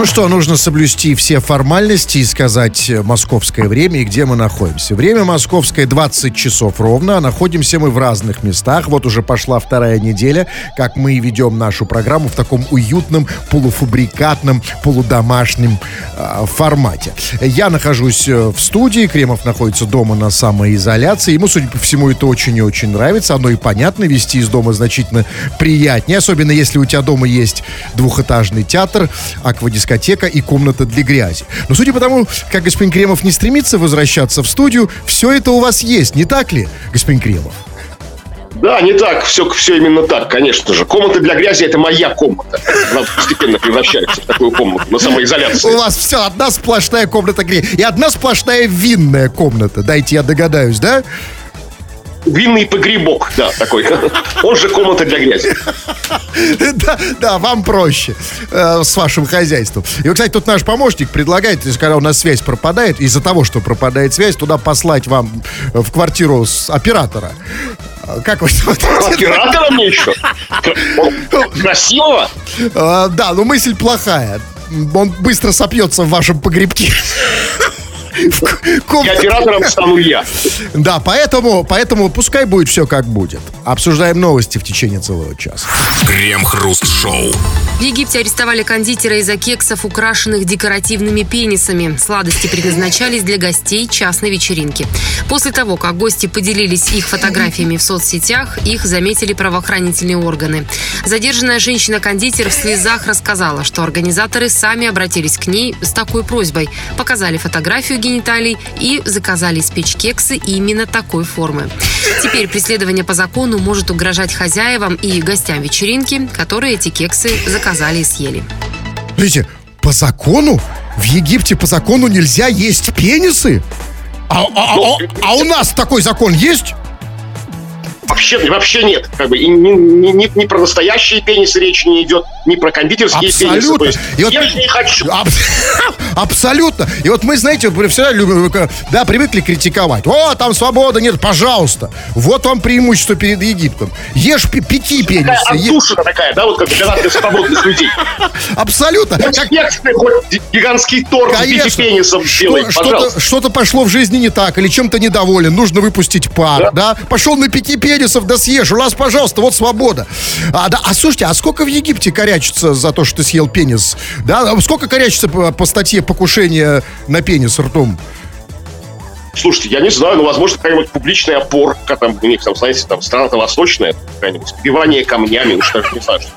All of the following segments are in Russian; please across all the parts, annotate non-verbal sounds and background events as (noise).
Ну что, нужно соблюсти все формальности и сказать московское время и где мы находимся. Время московское 20 часов ровно, а находимся мы в разных местах. Вот уже пошла вторая неделя, как мы ведем нашу программу в таком уютном, полуфабрикатном, полудомашнем э, формате. Я нахожусь э, в студии, Кремов находится дома на самоизоляции. Ему, судя по всему, это очень и очень нравится. Оно и понятно, вести из дома значительно приятнее, особенно если у тебя дома есть двухэтажный театр, аквадискотека дискотека и комната для грязи. Но судя по тому, как господин Кремов не стремится возвращаться в студию, все это у вас есть, не так ли, господин Кремов? Да, не так, все, все именно так, конечно же. Комната для грязи – это моя комната. Она постепенно превращается в такую комнату на самоизоляции. У вас все, одна сплошная комната грязи. И одна сплошная винная комната, дайте я догадаюсь, да? Винный погребок, да, такой. Он же комната для грязи. Да, да, вам проще э, с вашим хозяйством. И, вот, кстати, тут наш помощник предлагает, если когда у нас связь пропадает, из-за того, что пропадает связь, туда послать вам в квартиру с оператора. Как вы Оператора мне еще? Красивого? Э, да, но мысль плохая. Он быстро сопьется в вашем погребке. (laughs) И оператором стану я. Да, поэтому, поэтому пускай будет все как будет. Обсуждаем новости в течение целого часа. Крем-хруст-шоу. В Египте арестовали кондитера из-за кексов, украшенных декоративными пенисами. Сладости предназначались для гостей частной вечеринки. После того, как гости поделились их фотографиями в соцсетях, их заметили правоохранительные органы. Задержанная женщина-кондитер в слезах рассказала, что организаторы сами обратились к ней с такой просьбой. Показали фотографию гениталий и заказали испечь кексы именно такой формы. Теперь преследование по закону может угрожать хозяевам и гостям вечеринки, которые эти кексы заказали и съели. Смотрите, по закону? В Египте по закону нельзя есть пенисы? А, а, а, а у нас такой закон есть? Вообще, вообще нет. Как бы, и ни, ни, ни, ни про настоящие пенисы речи не идет, ни про кондитерские Абсолютно. пенисы. Есть, вот, я же не хочу. Аб- (laughs) абсолютно. И вот мы, знаете, всегда любим, да, привыкли критиковать. О, там свобода нет, пожалуйста. Вот вам преимущество перед Египтом. Ешь пяти пенисы. Такая отдушина такая, да, вот как для свободных людей. (laughs) Абсолютно. Как... гигантский торт в виде пенисов что, что-то, что-то пошло в жизни не так, или чем-то недоволен, нужно выпустить пар, да? да? Пошел на пяти пенисов пенисов да съешь. У нас, пожалуйста, вот свобода. А, да, а слушайте, а сколько в Египте корячится за то, что ты съел пенис? Да, сколько корячится по, по статье покушения на пенис ртом? Слушайте, я не знаю, но, возможно, какая-нибудь публичная опорка, там, у них, там, знаете, там, страна-то восточная, какая-нибудь, сбивание камнями, уж даже не знаю, что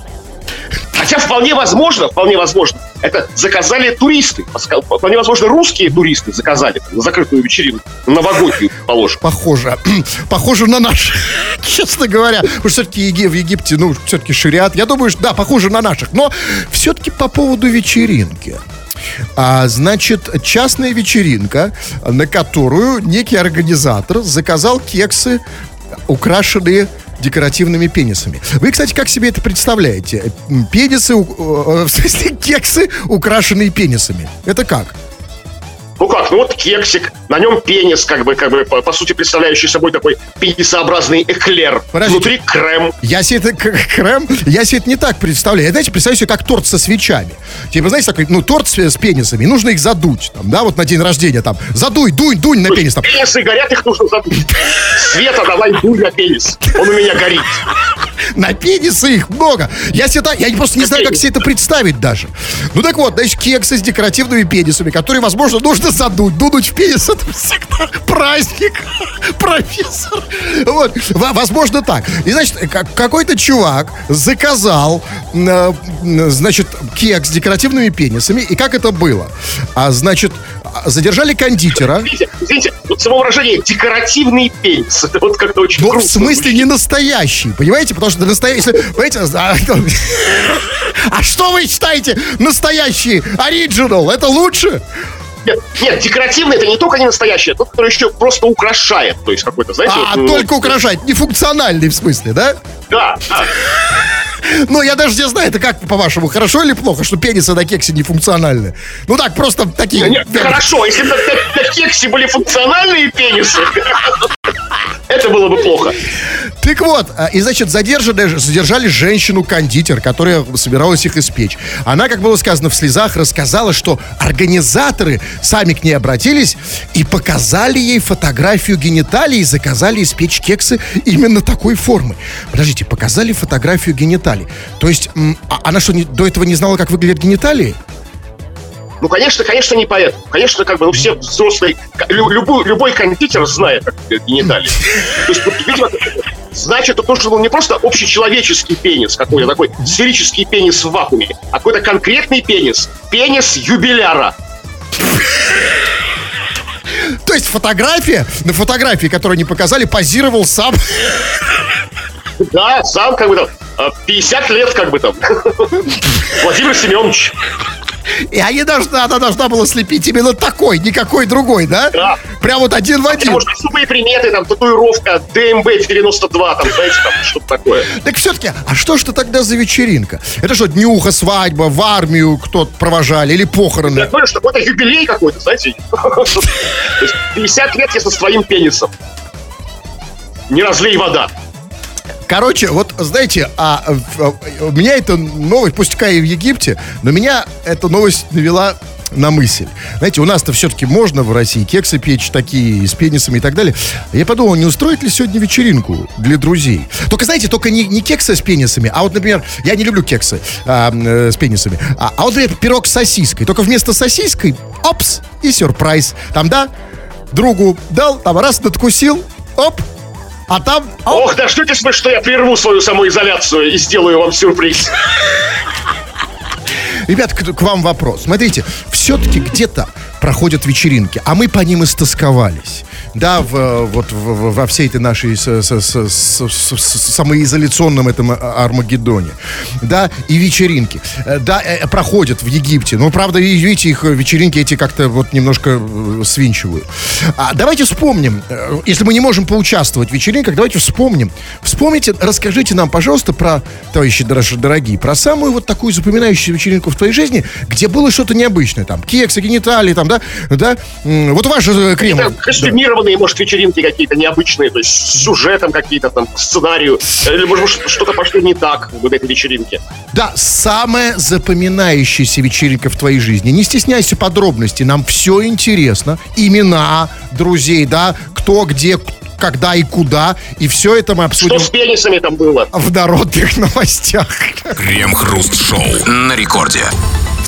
Хотя вполне возможно, вполне возможно, это заказали туристы. Вполне возможно, русские туристы заказали на закрытую вечеринку, на новогоднюю, положим. Похоже. (clears throat) Похоже на наш, (laughs) честно говоря. Потому что все-таки в Египте, ну, все-таки шариат. Я думаю, что да, похоже на наших. Но все-таки по поводу вечеринки. А, значит, частная вечеринка, на которую некий организатор заказал кексы, украшенные декоративными пенисами. Вы, кстати, как себе это представляете? Пенисы, э, (laughs) в смысле, кексы, украшенные пенисами. Это как? Ну как, ну вот кексик, на нем пенис, как бы, как бы, по, по сути, представляющий собой такой пенисообразный эклер. Подождите. Внутри крем. Я себе это крем, я себе это не так представляю. Я, знаете, представляю себе как торт со свечами. Типа, знаете, такой, ну, торт с, с пенисами, нужно их задуть, там, да, вот на день рождения, там, задуй, дуй, дунь на пенис. Там. Пенисы горят, их нужно задуть. Света, давай дуй на пенис, он у меня горит. На пенисы их много. Я, себе, я просто не знаю, как себе это представить даже. Ну так вот, значит, кексы с декоративными пенисами, которые, возможно, нужно задуть. Дунуть в пенис это всегда праздник, профессор. Вот, возможно так. И, значит, какой-то чувак заказал, э, значит, кекс с декоративными пенисами. И как это было? А, значит, задержали кондитера. Извините, извините, само выражение декоративный пенис. Это вот как-то очень Ну, в смысле не настоящий, понимаете? Потому что настоящий... Понимаете? А, а что вы считаете настоящий, оригинал? Это лучше? Нет, нет, декоративный это не только не настоящий, а тот, который еще просто украшает. То есть какой-то, знаете... А, вот, только ну, украшает, не функциональный в смысле, да? Да, да. (laughs) Ну, я даже не знаю, это как, по-вашему, хорошо или плохо, что пенисы на кексе не функциональны? Ну так, просто такие... Нет, хорошо, если бы на, на кексе были функциональные пенисы, это было бы плохо. Так вот, а, и, значит, задержали, задержали женщину-кондитер, которая собиралась их испечь. Она, как было сказано в слезах, рассказала, что организаторы сами к ней обратились и показали ей фотографию гениталий и заказали испечь кексы именно такой формы. Подождите, показали фотографию гениталий. То есть, а она что, до этого не знала, как выглядят гениталии? Ну, конечно, конечно, не поэтому. Конечно, как бы, ну, все взрослые, любой, любой кондитер знает, как гениталии. То есть, видимо, значит, это нужен был не просто общечеловеческий пенис какой-то, такой сферический пенис в вакууме, а какой-то конкретный пенис. Пенис юбиляра. То есть фотография, на фотографии, которую они показали, позировал сам Да, сам как бы там э, 50 лет как бы там. Владимир Семенович. И они должна, она должна была слепить именно такой, никакой другой, да? Да. Прям вот один в один. Может, особые приметы, там, татуировка ДМБ-92, там, знаете, там, что-то такое. Так все-таки, а что ж это тогда за вечеринка? Это что, днюха, свадьба, в армию кто-то провожали или Я похороны? понял, что какой-то юбилей какой-то, знаете. (laughs) То есть 50 лет, если с твоим пенисом. Не разлей вода. Короче, вот знаете, а, а, у меня эта новость, пусть и в Египте, но меня эта новость навела на мысль. Знаете, у нас-то все-таки можно в России кексы печь такие с пенисами и так далее. Я подумал, не устроить ли сегодня вечеринку для друзей? Только, знаете, только не, не кексы с пенисами, а вот, например, я не люблю кексы а, э, с пенисами, а, а вот, например, пирог с сосиской. Только вместо сосиской, опс, и сюрприз. Там, да, другу дал, там раз надкусил, оп, а там, оп, Ох, дождетесь вы, что я прерву свою самоизоляцию и сделаю вам сюрприз. Ребят, к, к вам вопрос. Смотрите, все-таки где-то проходят вечеринки, а мы по ним истосковались. Да, в, э, вот в- во всей этой нашей с- с- с- с- с- самоизоляционном этом а- Армагеддоне. Да, и вечеринки. Э, Да, э, проходят в Египте. Но, правда, видите, их э, вечеринки эти как-то вот немножко э, свинчивают. А давайте вспомним, э, если мы не можем поучаствовать в вечеринках, давайте вспомним. Вспомните, расскажите нам, пожалуйста, про, товарищи дорогие, про самую вот такую запоминающуюся вечеринку в твоей жизни, где было что-то необычное. Там, кексы, гениталии, там, да, да. Вот ваш же крем. Там Костюмированные, может, вечеринки какие-то необычные, то есть с сюжетом какие-то там, сценарию. Или, может, быть, что-то пошло не так в этой вечеринке. Да, самая запоминающаяся вечеринка в твоей жизни. Не стесняйся подробностей, нам все интересно. Имена друзей, да, кто, где, когда и куда. И все это мы Что обсудим с пенисами там было? в народных (laughs) новостях. Крем-хруст-шоу на рекорде.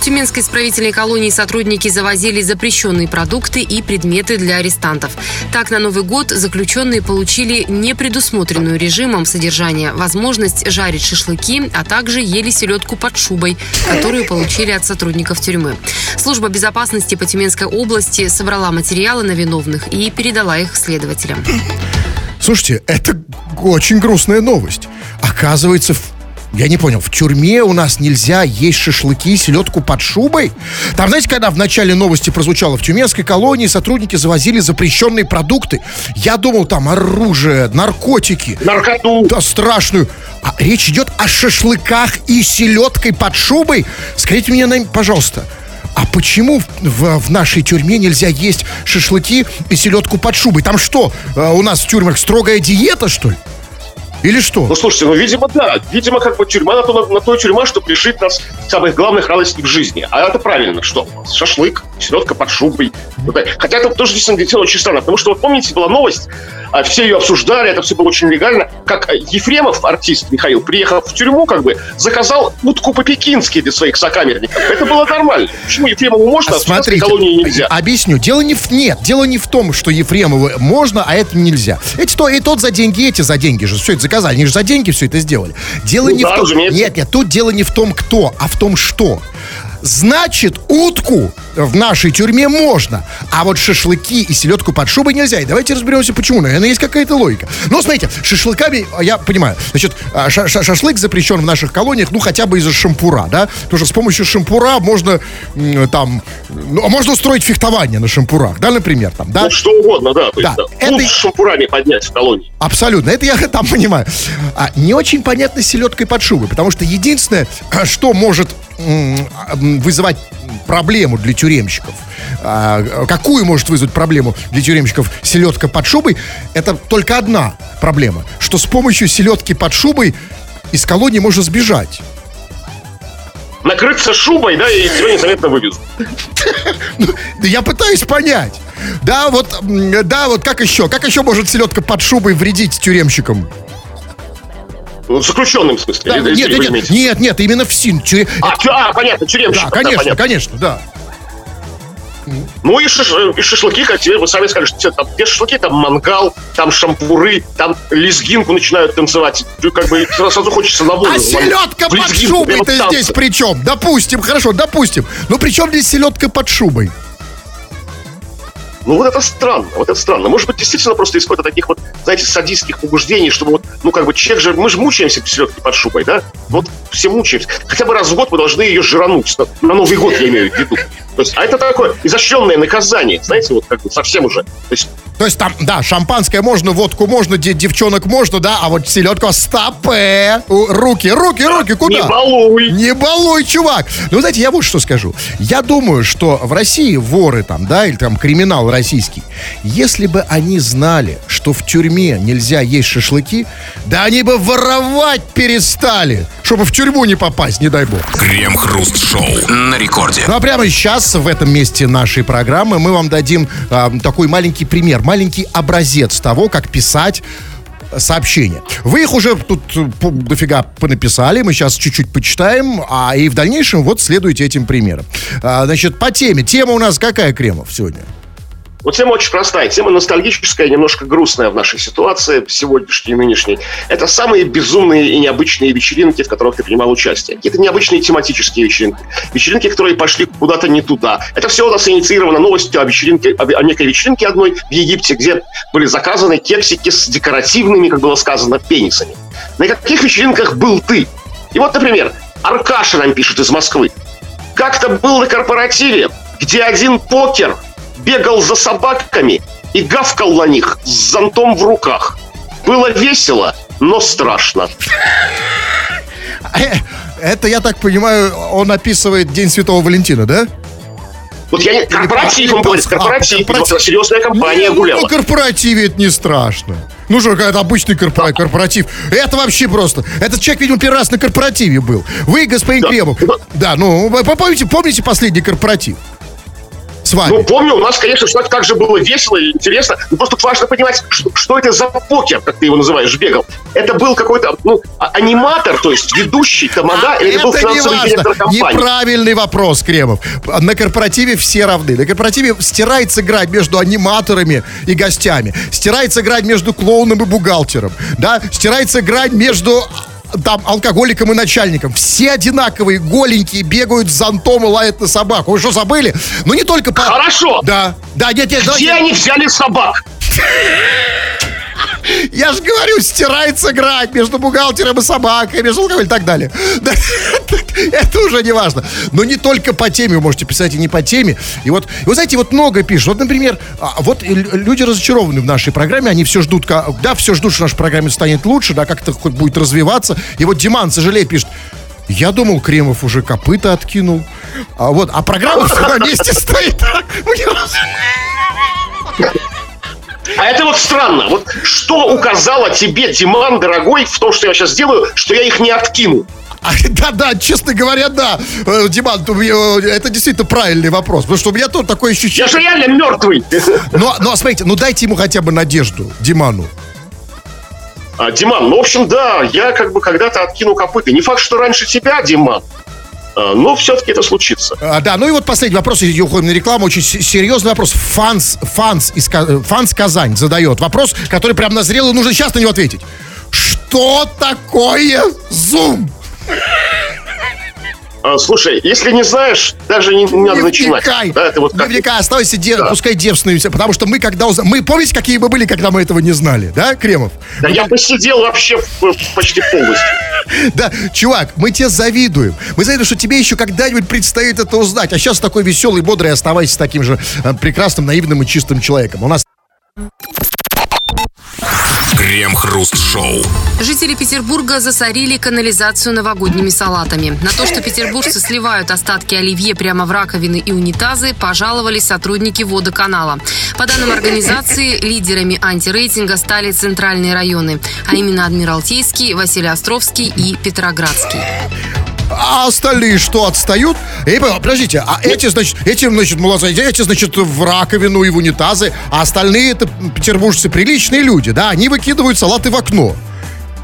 Тюменской исправительной колонии сотрудники завозили запрещенные продукты и предметы для арестантов. Так, на Новый год заключенные получили непредусмотренную режимом содержания возможность жарить шашлыки, а также ели селедку под шубой, которую получили от сотрудников тюрьмы. Служба безопасности по Тюменской области собрала материалы на виновных и передала их следователям. Слушайте, это очень грустная новость. Оказывается, в- я не понял, в тюрьме у нас нельзя есть шашлыки и селедку под шубой? Там, знаете, когда в начале новости прозвучало, в тюменской колонии сотрудники завозили запрещенные продукты. Я думал, там оружие, наркотики. Наркоту. Да, страшную. А речь идет о шашлыках и селедкой под шубой? Скажите мне, пожалуйста, а почему в, в- в нашей тюрьме нельзя есть шашлыки и селедку под шубой? Там что, э, у нас в тюрьмах строгая диета, что ли? Или что? Ну, слушайте, ну, видимо, да. Видимо, как бы тюрьма на то, на, на то тюрьма, чтобы лишить нас самых главных радостей в жизни. А это правильно, что? Шашлык, селедка под шубой. Так. Хотя это тоже действительно очень странно, потому что, вот помните, была новость, а, все ее обсуждали, это все было очень легально, как э, Ефремов, артист Михаил, приехал в тюрьму, как бы, заказал утку по-пекински для своих сокамерников. Это было нормально. Почему Ефремову можно, а, Смотрите, колонии нельзя? объясню. Дело не в... Нет, дело не в том, что Ефремову можно, а это нельзя. Эти то, и тот за деньги, эти за деньги же все это заказали. Они же за деньги все это сделали. Дело Ну не да, в том... разумеется. Нет, нет, тут дело не в том, кто, а в том, что. Значит, утку в нашей тюрьме можно, а вот шашлыки и селедку под шубой нельзя. И давайте разберемся, почему. Наверное, есть какая-то логика. Ну, смотрите, шашлыками, я понимаю, значит, а, ша- ша- шашлык запрещен в наших колониях, ну, хотя бы из-за шампура, да? Потому что с помощью шампура можно там, ну, а можно устроить фехтование на шампурах, да, например, там, да? Ну, что угодно, да. То Да, есть, да. это- Клуб с шампурами поднять в колонии. Абсолютно, это я (laughs) там понимаю. А не очень понятно с селедкой под шубой, потому что единственное, (clears throat) что может вызывать проблему для тюремщиков, а, какую может вызвать проблему для тюремщиков селедка под шубой, это только одна проблема, что с помощью селедки под шубой из колонии можно сбежать. Накрыться шубой, да, и тебя незаметно вывезут. (laughs) Ну, да я пытаюсь понять. Да, вот, да, вот как еще? Как еще может селедка под шубой вредить тюремщикам? Заключенным в смысле. Да, или- нет, или нет, нет, нет, именно в СИН. тюре- А, тю- а, понятно, тюремщик. Да, конечно, понятно. конечно, да. Ну и, шиш, и шашлыки, как тебе вы сами сказали, что там, где шашлыки, там мангал, там шампуры, там лезгинку начинают танцевать. Как бы сразу хочется на волю. А селедка под шубой-то здесь при чем? Допустим, хорошо, допустим. Ну при чем здесь селедка под шубой? Ну вот это странно, вот это странно. Может быть, действительно просто исходит от таких вот, знаете, садистских побуждений, чтобы вот, ну как бы человек же, мы же мучаемся селедки под шубой, да? Вот все мучаемся. Хотя бы раз в год мы должны ее жрануть. На, на Новый год я имею в виду. То есть, а это такое изощренное наказание, знаете, вот как бы совсем уже. То есть, То есть там, да, шампанское можно, водку можно, де- девчонок можно, да, а вот селедка стопе. Руки, руки, руки, куда? не балуй! Не балуй, чувак. Ну, знаете, я вот что скажу. Я думаю, что в России воры там, да, или там криминал российский, если бы они знали, что в тюрьме нельзя есть шашлыки, да они бы воровать перестали, чтобы в тюрьму не попасть, не дай бог. Крем-хруст-шоу на рекорде. Ну а прямо сейчас в этом месте нашей программы мы вам дадим а, такой маленький пример, маленький образец того, как писать сообщения. Вы их уже тут э, дофига понаписали, мы сейчас чуть-чуть почитаем, а и в дальнейшем вот следуйте этим примерам. А, значит, по теме. Тема у нас какая, Кремов, сегодня? Вот тема очень простая, тема ностальгическая, немножко грустная в нашей ситуации, сегодняшней и нынешней. Это самые безумные и необычные вечеринки, в которых ты принимал участие. Какие-то необычные тематические вечеринки. Вечеринки, которые пошли куда-то не туда. Это все у нас инициировано новостью о вечеринке, о некой вечеринке одной в Египте, где были заказаны кексики с декоративными, как было сказано, пенисами. На каких вечеринках был ты? И вот, например, Аркаша нам пишет из Москвы. Как-то был на корпоративе, где один покер бегал за собаками и гавкал на них с зонтом в руках. Было весело, но страшно. Э, Это, я так понимаю, он описывает День Святого Валентина, да? Вот я не... Корпоратив, он говорит, А, корпоратив. корпоратив. Вот серьезная компания ну, гуляла. На корпоративе это не страшно. Ну что, какой-то обычный корпора- корпоратив. Это вообще просто. Этот человек, видимо, первый раз на корпоративе был. Вы, господин Да. Кремов. Да, ну, помните, помните последний корпоратив? С вами. Ну, помню, у нас, конечно, что как же было весело и интересно. Но просто важно понимать, что, что это за покер, как ты его называешь, бегал. Это был какой-то, ну, а- аниматор, то есть ведущий, тамада, А или это был это не финансовый важно. директор компании? Неправильный вопрос, Кремов. На корпоративе все равны. На корпоративе стирается грань между аниматорами и гостями. Стирается грань между клоуном и бухгалтером. Да? Стирается грань между там, алкоголиком и начальником. Все одинаковые, голенькие, бегают с зонтом и лают на собаку. Вы что, забыли? Ну, не только по... Хорошо. Да, да, нет, нет, Где давайте- они взяли собак? (laughs) (laughs) Я же говорю, стирается грань между бухгалтером и собакой, между алкоголем и так далее. (laughs) Да, Это уже не важно. Но не только по теме, вы можете писать и не по теме. И вот, и вы знаете, вот много пишут. Вот, например, а, вот люди разочарованы в нашей программе, они все ждут, да, все ждут, что наша программа станет лучше, да, как-то хоть будет развиваться. И вот Диман сожалеет, пишет, я думал, Кремов уже копыта откинул. А вот, а программа всё (laughs) на месте стоит. А это вот странно. Вот что указало тебе, Диман, дорогой, в том, что я сейчас делаю, что я их не откину? А, Да-да, честно говоря, да. Э, Диман, то, э, это действительно правильный вопрос. Потому что у меня тут такое Я ощущение. же реально мертвый. Но, но, смотрите, ну дайте ему хотя бы надежду, Диману. А, Диман, ну, в общем, да, я как бы когда-то откину копыта. Не факт, что раньше тебя, Диман, а, но все-таки это случится. А, да, ну и вот последний вопрос, и уходим на рекламу. Очень серьезный вопрос. Фанс, фанс, из, фанс Казань задает вопрос, который прям назрел, и нужно сейчас на него ответить. Что такое Zoom? А, слушай, если не знаешь, даже не, не надо начинать. Да, это вот как... вникай, оставайся, де- Да. пускай девственными все, потому что мы когда узна- Мы, помните, какие мы были, когда мы этого не знали, да, Кремов? Да я посидел вообще почти полностью. (laughs) Да, чувак, мы тебе завидуем. Мы завидуем, что тебе еще когда-нибудь предстоит это узнать. А сейчас такой веселый, бодрый, оставайся таким же э, прекрасным, наивным и чистым человеком. У нас Крем-хруст-шоу. Жители Петербурга засорили канализацию новогодними салатами. На то, что петербуржцы сливают остатки оливье прямо в раковины и унитазы, пожаловались сотрудники водоканала. По данным организации, лидерами антирейтинга стали центральные районы, а именно Адмиралтейский, Василиостровский и Петроградский. А остальные что, отстают? Эй, подождите, а эти, значит, эти, значит, молодцы, эти, значит, в раковину и в унитазы, а остальные это петербуржцы приличные люди, да, они выкидывают салаты в окно.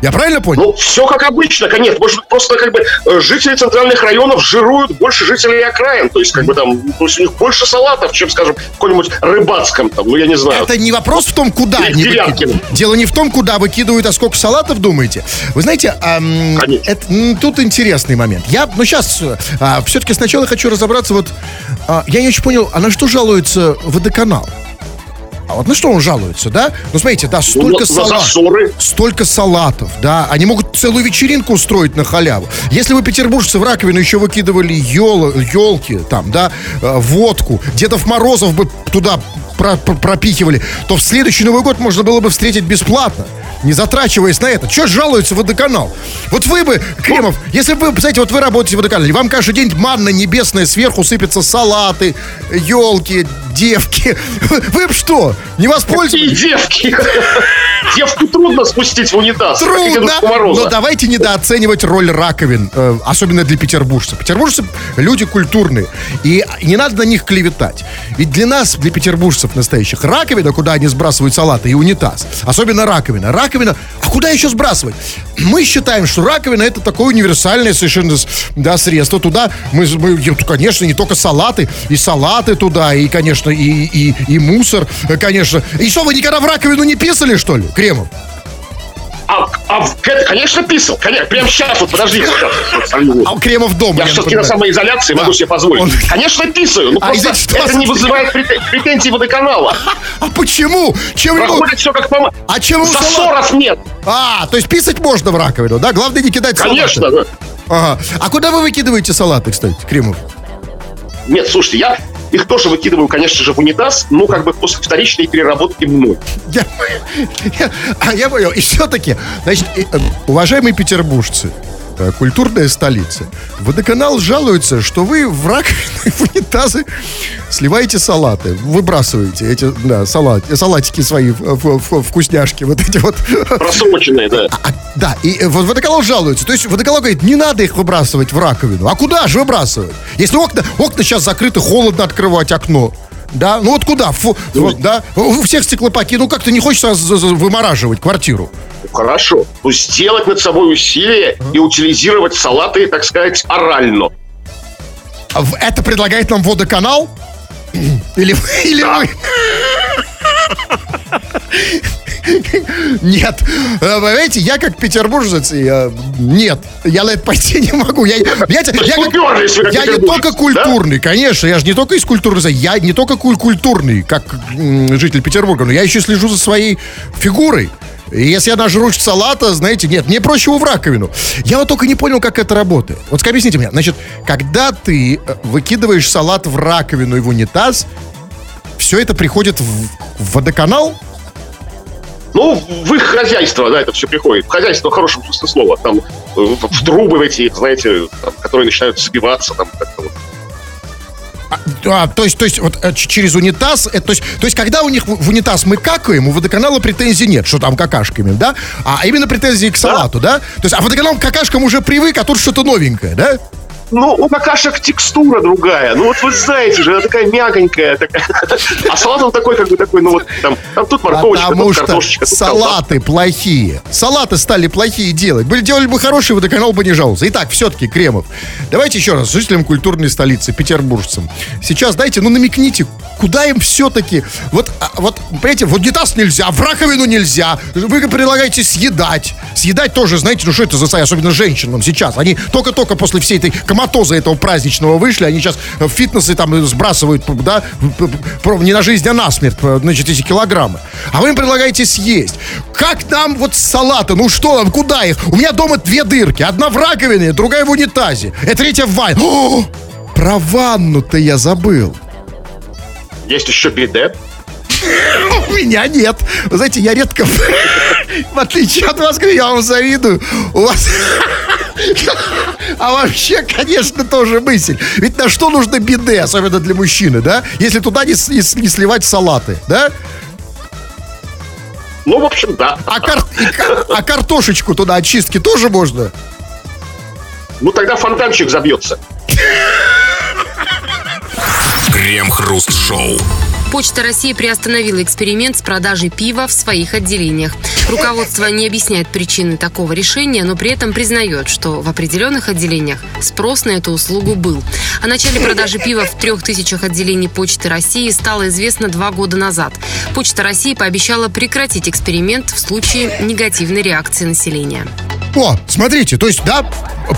Я правильно понял? Ну, все как обычно, конечно. Может быть, просто как бы э, жители центральных районов жируют больше жителей окраин. То есть, как бы там, то есть у них больше салатов, чем, скажем, в каком-нибудь рыбацком там, ну я не знаю. Это не вопрос в том, куда они выкидывают. Дело не в том, куда выкидывают, а сколько салатов думаете. Вы знаете, эм, это, тут интересный момент. Я, ну сейчас, а, все-таки сначала хочу разобраться, вот, а, я не очень понял, а на что жалуется водоканал? А вот на что он жалуется, да? Ну, смотрите, да, столько ну, салатов. Столько салатов, да. Они могут целую вечеринку устроить на халяву. Если бы петербуржцы в раковину еще выкидывали ел, елки, там, да, э, водку, Дедов Морозов бы туда про про пропихивали, то в следующий Новый год можно было бы встретить бесплатно не затрачиваясь на это. Че жалуется водоканал? Вот вы бы, Кремов, если бы, знаете, вот вы работаете в водоканале, вам каждый день манна небесная, сверху сыпятся салаты, елки, девки. (laughs) Вы бы что, не воспользовались? Какие девки? (laughs) Девку трудно спустить в унитаз. Трудно, но давайте недооценивать роль раковин, э, особенно для петербуржцев. Петербуржцы люди культурные, и не надо на них клеветать. Ведь для нас, для петербуржцев настоящих, раковина, куда они сбрасывают салаты, и унитаз, особенно раковина. Раковина, а куда еще сбрасывать? Мы считаем, что раковина это такое универсальное совершенно да, средство. Туда мы, мы, конечно, не только салаты, и салаты туда, и, конечно, и, и, и мусор, конечно. И что, вы никогда в раковину не писали, что ли, Кремов? А, а конечно, писал. Конечно, прямо сейчас, вот подожди. А Кремов дома. Я, все-таки на самоизоляции могу себе позволить. Он... Конечно, писаю. Ну, а просто это не вызывает претензий водоканала. А почему? Чем Проходит все как по... А чем Засоров нет. А, то есть писать можно в раковину, да? Главное не кидать Конечно. Ага. А куда вы выкидываете салаты, кстати, Кремов? Нет, слушайте, я их тоже выкидываю, конечно же, в унитаз, но как бы после вторичной переработки мной. Я, (laughs) я, а я понял. И все-таки, значит, э, уважаемые петербуржцы, культурная столица. Водоканал жалуется, что вы в раковины, в унитазы сливаете салаты, выбрасываете эти, да, салат, салатики свои, вкусняшки, вот эти вот. Просроченные, да. А, а, да, и э, водоканал жалуется. То есть водоканал говорит, не надо их выбрасывать в раковину. А куда же выбрасывать? Если окна, окна сейчас закрыты, холодно открывать окно. Да, ну вот куда? Фу, ну, да, у всех стеклопаки, ну как-то не хочется вымораживать квартиру. Хорошо. Ну, сделать над собой усилие и утилизировать салаты, так сказать, орально. А это предлагает нам водоканал? Или, или да. вы... Нет. Э, знаете, я как петербуржец, я, нет, я на это пойти не могу. Я, я, я, я, я не только культурный, да? конечно, я же не только из культуры, я не только культурный, как житель Петербурга, но я еще слежу за своей фигурой. Если я нажрусь салата, знаете, нет, мне проще его в раковину. Я вот только не понял, как это работает. Вот объясните мне, значит, когда ты э, выкидываешь салат в раковину и в унитаз, все это приходит в, водоканал? Ну, в их хозяйство, да, это все приходит. В хозяйство в хорошем смысле слова. Там э, в трубы в эти, знаете, там, которые начинают забиваться, там как-то вот а, а, то есть, то есть, вот э, через унитаз, это, то есть, то есть, когда у них в унитаз мы какаем, у водоканала претензий нет, что там какашками, да? А именно претензии к салату, да? да? То есть, а водоканал к какашкам уже привык, а тут что-то новенькое, да? Ну, у какашек текстура другая. Ну, вот вы знаете же, она такая мягонькая. Такая. А салат он такой, как бы такой, ну вот там, там тут морковочка, Потому тут что картошечка. Тут салаты колбаска. плохие. Салаты стали плохие делать. Были делали бы хорошие, водоканал бы не жаловался. Итак, все-таки Кремов. Давайте еще раз, жителям культурной столицы, петербуржцам. Сейчас дайте, ну намекните, куда им все-таки... Вот, а, вот, понимаете, в унитаз нельзя, в раковину нельзя. Вы предлагаете съедать. Съедать тоже, знаете, ну что это за особенно женщинам сейчас. Они только-только после всей этой коматоза этого праздничного вышли, они сейчас в фитнесе там сбрасывают, да, не на жизнь, а на смерть, значит, эти килограммы. А вы им предлагаете съесть. Как нам вот салаты, ну что нам, куда их? У меня дома две дырки, одна в раковине, другая в унитазе, и третья в ванне. Про ванну-то я забыл. Есть еще биде. (laughs) У меня нет. Вы знаете, я редко, (laughs) в отличие от вас, я вам завидую. У вас... (laughs) А вообще, конечно, тоже мысль. Ведь на что нужно биде, особенно для мужчины, да? Если туда не, не, не сливать салаты, да? Ну, в общем, да. А, кар... а картошечку туда очистки тоже можно? Ну, тогда фонтанчик забьется. Крем-хруст-шоу. Почта России приостановила эксперимент с продажей пива в своих отделениях. Руководство не объясняет причины такого решения, но при этом признает, что в определенных отделениях спрос на эту услугу был. О начале продажи пива в трех тысячах отделений Почты России стало известно два года назад. Почта России пообещала прекратить эксперимент в случае негативной реакции населения. О, смотрите, то есть, да,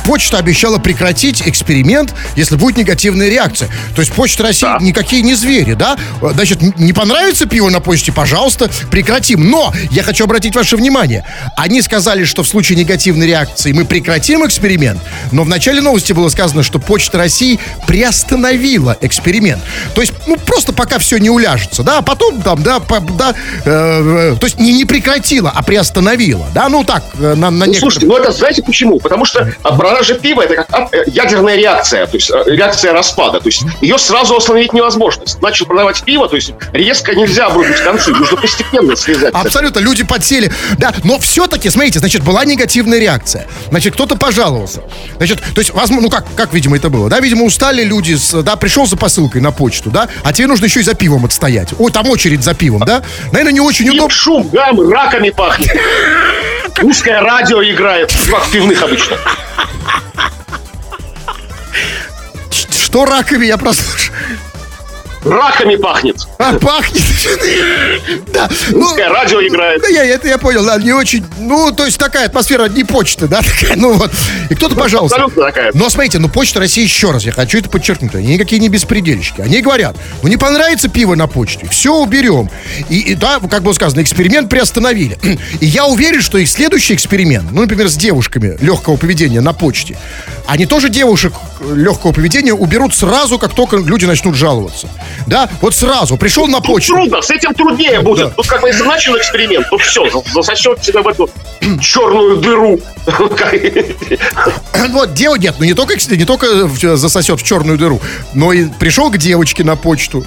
почта обещала прекратить эксперимент, если будет негативная реакция. То есть Почта России да. никакие не звери, да? Значит, не понравится пиво на почте, пожалуйста, прекратим. Но я хочу обратить ваше внимание. Они сказали, что в случае негативной реакции мы прекратим эксперимент, но в начале новости было сказано, что Почта России приостановила эксперимент. То есть, ну, просто пока все не уляжется, да, а потом там, да, по, да, э, э, то есть не, не прекратила, а приостановила, да, ну так, э, на, на ну, некоторых... Слушайте, ну это знаете почему? Потому что продажа пива это как э, ядерная реакция, то есть реакция распада. То есть ее сразу остановить невозможно. Начал продавать пиво, то есть резко нельзя обрубить концы, нужно постепенно слезать. Абсолютно, люди подсели. Да, но все-таки, смотрите, значит, была негативная реакция. Значит, кто-то пожаловался. Значит, то есть, возможно, ну как, как, видимо, это было, да, видимо, устали люди, с, да, пришел за посылкой на почту, да, а тебе нужно еще и за пивом отстоять. Ой, там очередь за пивом, да? Наверное, не очень удобно. Шум, гам, раками пахнет. Узкое радио играет, как пивных обычно. Что раками, я прослушал. Раками пахнет. А, пахнет. Да. Ну, радио играет. Да, я, это я понял, да, не очень. Ну, то есть такая атмосфера не почты, да, (laughs) такая, ну вот. И кто-то, пожалуйста. Абсолютно такая. Но смотрите, ну почта России еще раз, я хочу это подчеркнуть, они никакие не беспредельщики. Они говорят, ну не понравится пиво на почте, все уберем. И, и да, как было сказано, эксперимент приостановили. (clears throat) И я уверен, что их следующий эксперимент, ну, например, с девушками легкого поведения на почте, они тоже девушек легкого поведения уберут сразу, как только люди начнут жаловаться. Да, вот сразу пришел на почту. Трудно, с этим труднее будет. Да. Тут как бы если начал эксперимент, то все, засосет тебя в эту (clears throat) черную дыру. (clears throat) Вот, дева, нет, ну не только, не только засосет в черную дыру, но и пришел к девочке на почту.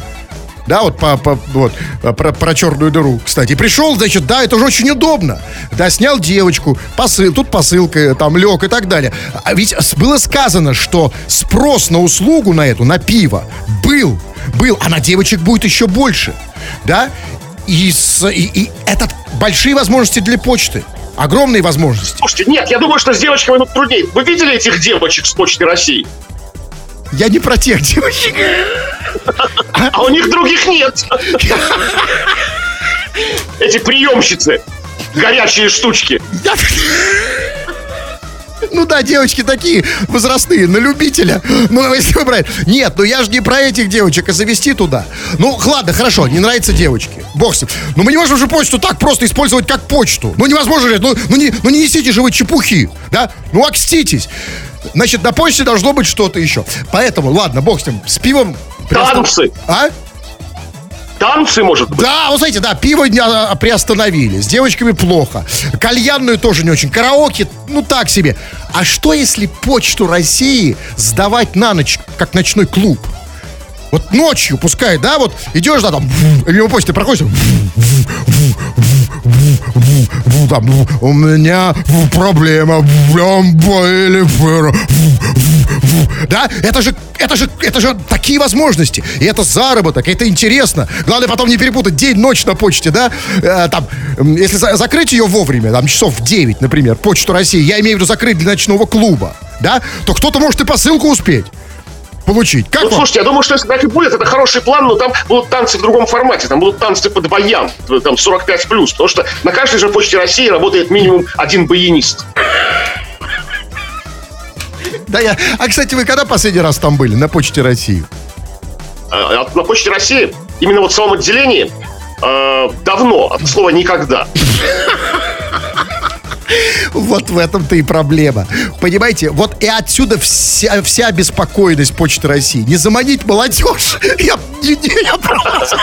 Да, вот, по, по, вот про, про черную дыру, кстати. Пришел, значит, да, это уже очень удобно. Да, снял девочку, посыл, тут посылка, там лег и так далее. А ведь было сказано, что спрос на услугу на эту, на пиво, был был, а на девочек будет еще больше. Да? И, с, и, и это большие возможности для почты. Огромные возможности. Слушайте, нет, я думаю, что с девочками ну, труднее. Вы видели этих девочек с почты России? Я не про тех девочек. А у них других нет. Эти приемщицы. Горячие штучки. Ну да, девочки такие возрастные, на любителя. Ну, если выбрать. Нет, ну я же не про этих девочек, а завести туда. Ну, ладно, хорошо, не нравятся девочки. Бог с ним. Но мы не можем же почту так просто использовать, как почту. Ну, невозможно же. Ну, ну, не, ну не несите же вы чепухи, да? Ну, окститесь. Значит, на почте должно быть что-то еще. Поэтому, ладно, бог с ним. С пивом... Танцы. А? Танцы, может быть? Да, вот знаете, да, пиво дня приостановили. С девочками плохо. Кальянную тоже не очень. Караоке, ну так себе. А что, если почту России сдавать на ночь, как ночной клуб? Вот ночью, пускай, да, вот идешь, да, там, мимо почты проходишь, у меня проблема, да, это же, это же, это же такие возможности, и это заработок, это интересно. Главное потом не перепутать день-ночь на почте, да, э, там, если за закрыть ее вовремя, там, часов в 9, например, почту России, я имею в виду закрыть для ночного клуба, да, то кто-то может и посылку успеть получить. Как ну, вам? слушайте, я думаю, что если так и будет, это хороший план, но там будут танцы в другом формате. Там будут танцы под баян, там 45 плюс. Потому что на каждой же почте России работает минимум один баянист. Да, я. А кстати, вы когда последний раз там были на почте России? А, а на почте России, именно вот в самом отделении, э, давно, от слова никогда. Вот в этом-то и проблема. Понимаете, вот и отсюда вся, вся беспокойность Почты России. Не заманить молодежь. Я, я, я просто...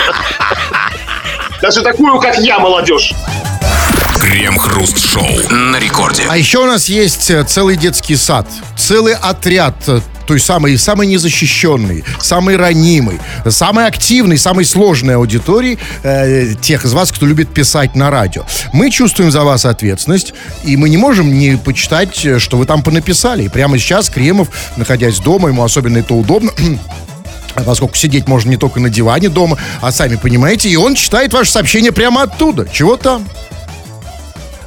Даже такую, как я, молодежь. Крем-хруст-шоу на рекорде. А еще у нас есть э, целый детский сад, целый отряд э, той самой, самый незащищенный, самый ранимый, самый активный, самой сложной аудитории э, тех из вас, кто любит писать на радио. Мы чувствуем за вас ответственность, и мы не можем не почитать, э, что вы там понаписали. И прямо сейчас Кремов, находясь дома, ему особенно это удобно, (clears throat) поскольку сидеть можно не только на диване дома, а сами понимаете, и он читает ваше сообщение прямо оттуда. Чего там?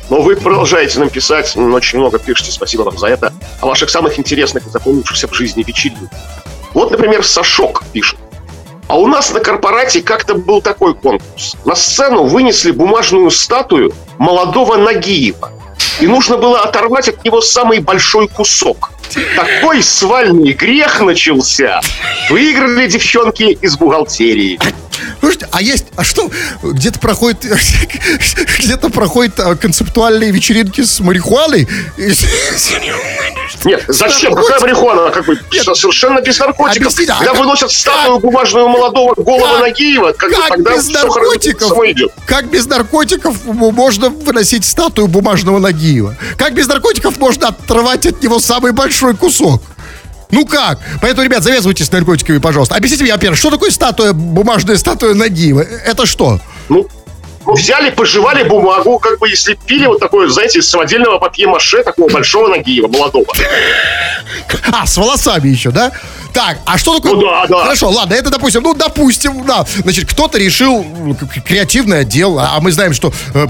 Но вы продолжаете нам писать, очень много пишете, спасибо вам за это, о ваших самых интересных и запомнившихся в жизни вечеринках. Вот, например, Сашок пишет. А у нас на корпорате как-то был такой конкурс. На сцену вынесли бумажную статую молодого Нагиева. И нужно было оторвать от него самый большой кусок. Такой свальный грех начался. Выиграли девчонки из бухгалтерии. Слушайте, а есть, а что, где-то проходит, (laughs) где-то проходит а, концептуальные вечеринки с марихуаной? Нет, зачем? Какая марихуана? Как бы совершенно без наркотиков. Объясните, а Когда как- выносят статую бумажную молодого голого Как- Нагиева, как, Как тогда без наркотиков? идет. Как без наркотиков можно выносить статую бумажного Нагиева? Как без наркотиков можно отрывать от него самый большой кусок? Ну как? Поэтому, ребят, завязывайтесь с наркотиками, пожалуйста. Объясните мне, во-первых, что такое статуя, бумажная статуя Нагиева? Это что? Ну, ну, взяли, пожевали бумагу, как бы и слепили вот такое, знаете, из самодельного папье-маше такого большого Нагиева, молодого. А, с волосами еще, да? Так, а что такое? Ну да, да. Хорошо, ладно, это допустим, ну, допустим, да. Значит, кто-то решил креативный отдел, а мы знаем, что э,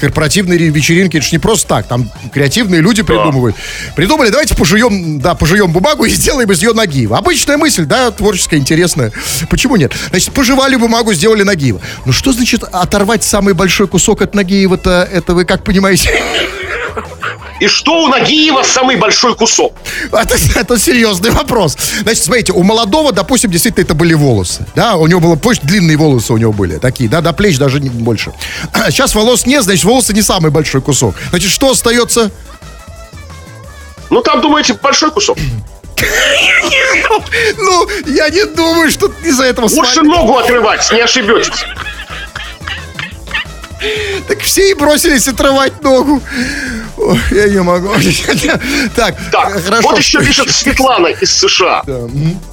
корпоративные вечеринки, это ж не просто так, там креативные люди придумывают. Придумали, давайте пожуем, да, пожуем бумагу (laughs) и сделаем из нее Нагиева. Обычная мысль, да, творческая, интересная. Почему нет? Значит, пожевали бумагу, сделали Нагиева. Ну, что значит оторвать самый большой кусок от Нагиева-то, это вы как понимаете? (laughs) И что у Нагиева самый большой кусок? Это, это серьезный вопрос. Значит, смотрите, у молодого, допустим, действительно это были волосы. Да, у него было, помнишь, длинные волосы у него были. Такие, да, до плеч даже не больше. (clears throat) Сейчас волос нет, значит, волосы не самый большой кусок. Значит, что остается? Ну, там, думаете, большой кусок? (laughs) Ну, я не думаю, что из-за этого Лучше ногу отрывать, не ошибетесь. Так все и бросились отрывать ногу. Ой, я не могу. Так, Так, хорошо. вот еще пишет Светлана из США.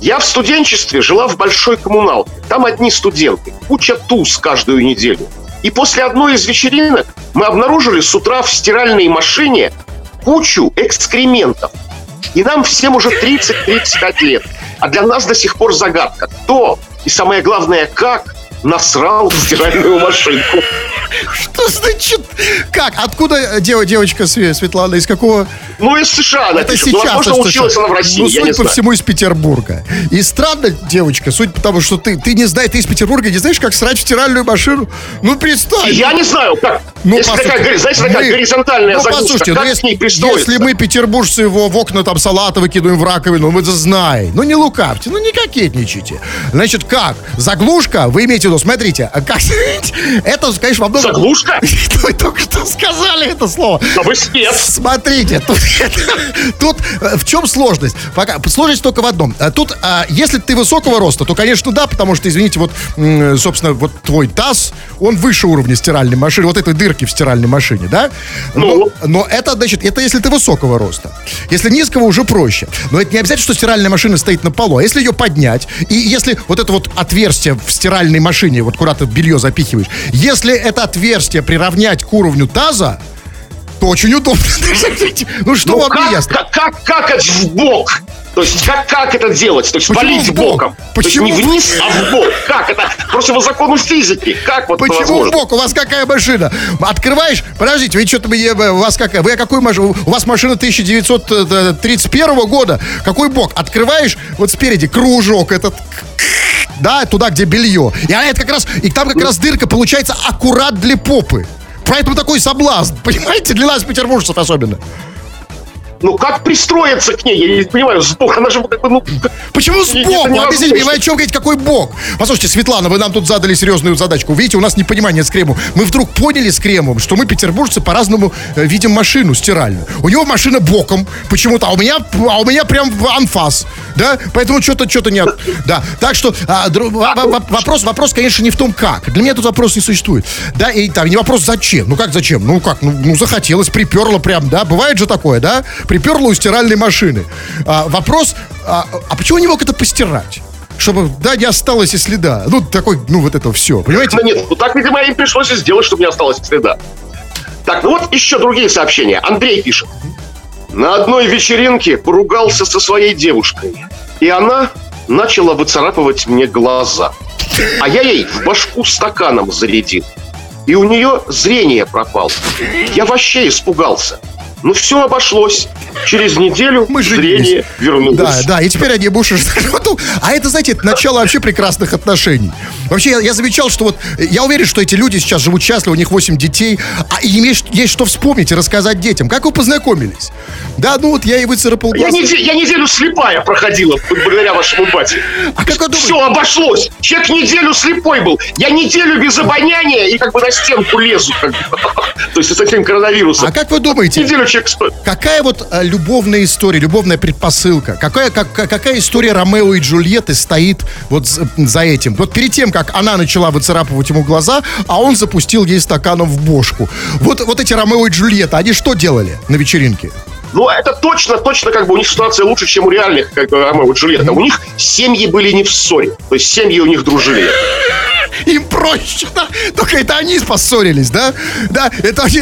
Я в студенчестве жила в большой коммуналке. Там одни студенты. Куча туз каждую неделю. И после одной из вечеринок мы обнаружили с утра в стиральной машине кучу экскрементов. И нам всем уже 30-35 лет. А для нас до сих пор загадка. Кто и самое главное, как насрал в стиральную машинку. Что значит? Как? Откуда дев- девочка Све- Светлана? Из какого? Ну, из США она Это пишет. сейчас. Ну, возможно, это училась сейчас. она в России, Ну, судя по знаю. всему, из Петербурга. И странно, девочка, суть потому, что ты, ты не знаешь, ты из Петербурга, не знаешь, как срать в стиральную машину. Ну, представь. Я не знаю, как. Ну, если такая, знаете, такая мы- горизонтальная ну, заглушка, послушайте, как ну, если, если мы, петербуржцы, его в окна там салаты выкидываем в раковину, мы это знаем. Ну, не лукавьте, ну, не кокетничайте. Значит, как? Заглушка, вы имеете виду, смотрите, а как, это, конечно, во многом... Заглушка? (laughs) Вы только что сказали это слово. Вы спец. Смотрите, тут, тут, в чем сложность? Пока, сложность только в одном. А Тут, а, если ты высокого роста, то, конечно, да, потому что, извините, вот, собственно, вот твой таз, он выше уровня стиральной машины, вот этой дырки в стиральной машине, да? Ну? Но, но это, значит, это если ты высокого роста. Если низкого, уже проще. Но это не обязательно, что стиральная машина стоит на полу. А если ее поднять, и если вот это вот отверстие в стиральной машине, вот куда ты белье запихиваешь, если это отверстие приравнять к уровню таза, то очень удобно. (laughs) Ну что Ну, вам не как, ясно? как, как, как это в бок? То есть как, как это делать? То есть Почему валить бок? боком. Почему? То есть не вниз, а в бок. Как это? Просто по закону физики. Как вот Почему в бок? У вас какая машина? Открываешь? Подождите, вы что-то... У вас какая? Вы какой машина? У вас машина 1931 года. Какой бок? Открываешь вот спереди кружок этот... Да, туда, где белье. И она это как раз... И там как раз дырка получается аккурат для попы. Поэтому такой соблазн. (laughs) Понимаете? Для нас, петербуржцев особенно. Ну, как пристроиться к ней? Я не понимаю, сбоку, она же как бы, ну... Почему сбоку? Объясните мне, вы о чем говорите, какой бок? Послушайте, Светлана, вы нам тут задали серьезную задачку. Видите, у нас непонимание с кремом. Мы вдруг поняли с кремом, что мы, петербуржцы, по-разному э, видим машину стиральную. У него машина боком почему-то, а у меня, а у меня прям анфас, да? Поэтому что-то, что-то нет. Да, так что а, дру, вопрос, вопрос, конечно, не в том, как. Для меня тут вопрос не существует. Да, и там не вопрос, зачем. Ну, как зачем? Ну, как, ну, ну захотелось, приперло прям, да? Бывает же такое, да? Приперла у стиральной машины. А, вопрос, а, а почему не мог это постирать? чтобы, да, не осталось и следа. Ну, такой, ну, вот это все, понимаете? Ну, нет, ну, так, видимо, им пришлось сделать, чтобы не осталось следа. Так, ну вот еще другие сообщения. Андрей пишет. На одной вечеринке поругался со своей девушкой. И она начала выцарапывать мне глаза. А я ей в башку стаканом зарядил. И у нее зрение пропало. Я вообще испугался. Ну, все обошлось. Через неделю Мы зрение вернулось. Да, да, и теперь они (laughs) будешь... А это, знаете, это начало вообще прекрасных отношений. Вообще, я, я замечал, что вот... Я уверен, что эти люди сейчас живут счастливо, у них 8 детей, а им есть, есть что вспомнить и рассказать детям. Как вы познакомились? Да, ну вот я и выцарапал глаз. Я, неделю, я неделю слепая проходила, благодаря вашему бате. А как вы думаете? Все обошлось. Человек неделю слепой был. Я неделю без обоняния и как бы на стенку лезу. Как бы. (laughs) То есть с этим коронавирусом. А как вы думаете? Неделю человек Какая вот а, любовная история, любовная предпосылка? Какая, как, какая история Ромео и Джульетты стоит вот за, за этим? Вот перед тем, как она начала выцарапывать ему глаза, а он запустил ей стаканом в бошку. Вот, вот эти Ромео и Джульетта, они что делали на вечеринке? Ну, это точно, точно как бы у них ситуация лучше, чем у реальных, как бы, Ромео и Джульетта. У них семьи были не в ссоре. То есть семьи у них дружили. Им проще, да? Только это они поссорились, да? Да, это они...